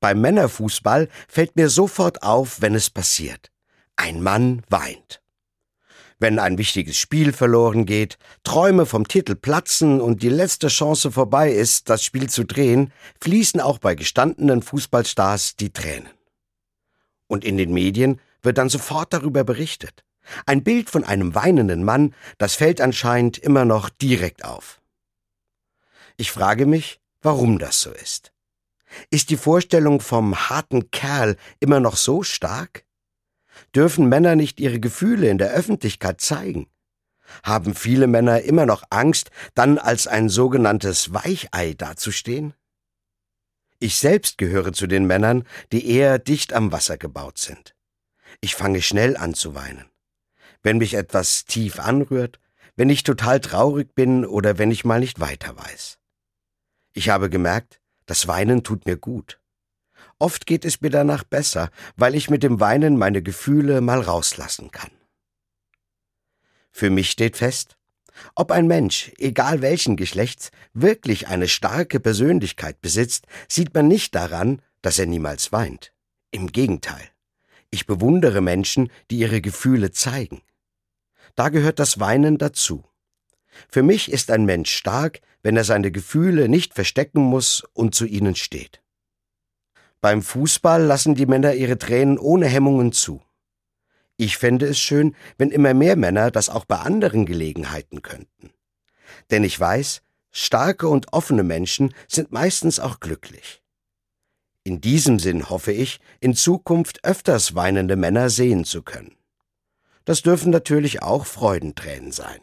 Beim Männerfußball fällt mir sofort auf, wenn es passiert. Ein Mann weint. Wenn ein wichtiges Spiel verloren geht, Träume vom Titel platzen und die letzte Chance vorbei ist, das Spiel zu drehen, fließen auch bei gestandenen Fußballstars die Tränen. Und in den Medien wird dann sofort darüber berichtet. Ein Bild von einem weinenden Mann, das fällt anscheinend immer noch direkt auf. Ich frage mich, warum das so ist. Ist die Vorstellung vom harten Kerl immer noch so stark? Dürfen Männer nicht ihre Gefühle in der Öffentlichkeit zeigen? Haben viele Männer immer noch Angst, dann als ein sogenanntes Weichei dazustehen? Ich selbst gehöre zu den Männern, die eher dicht am Wasser gebaut sind. Ich fange schnell an zu weinen. Wenn mich etwas tief anrührt, wenn ich total traurig bin oder wenn ich mal nicht weiter weiß. Ich habe gemerkt, das Weinen tut mir gut. Oft geht es mir danach besser, weil ich mit dem Weinen meine Gefühle mal rauslassen kann. Für mich steht fest, ob ein Mensch, egal welchen Geschlechts, wirklich eine starke Persönlichkeit besitzt, sieht man nicht daran, dass er niemals weint. Im Gegenteil. Ich bewundere Menschen, die ihre Gefühle zeigen. Da gehört das Weinen dazu. Für mich ist ein Mensch stark, wenn er seine Gefühle nicht verstecken muss und zu ihnen steht. Beim Fußball lassen die Männer ihre Tränen ohne Hemmungen zu. Ich fände es schön, wenn immer mehr Männer das auch bei anderen Gelegenheiten könnten. Denn ich weiß, starke und offene Menschen sind meistens auch glücklich. In diesem Sinn hoffe ich, in Zukunft öfters weinende Männer sehen zu können. Das dürfen natürlich auch Freudentränen sein.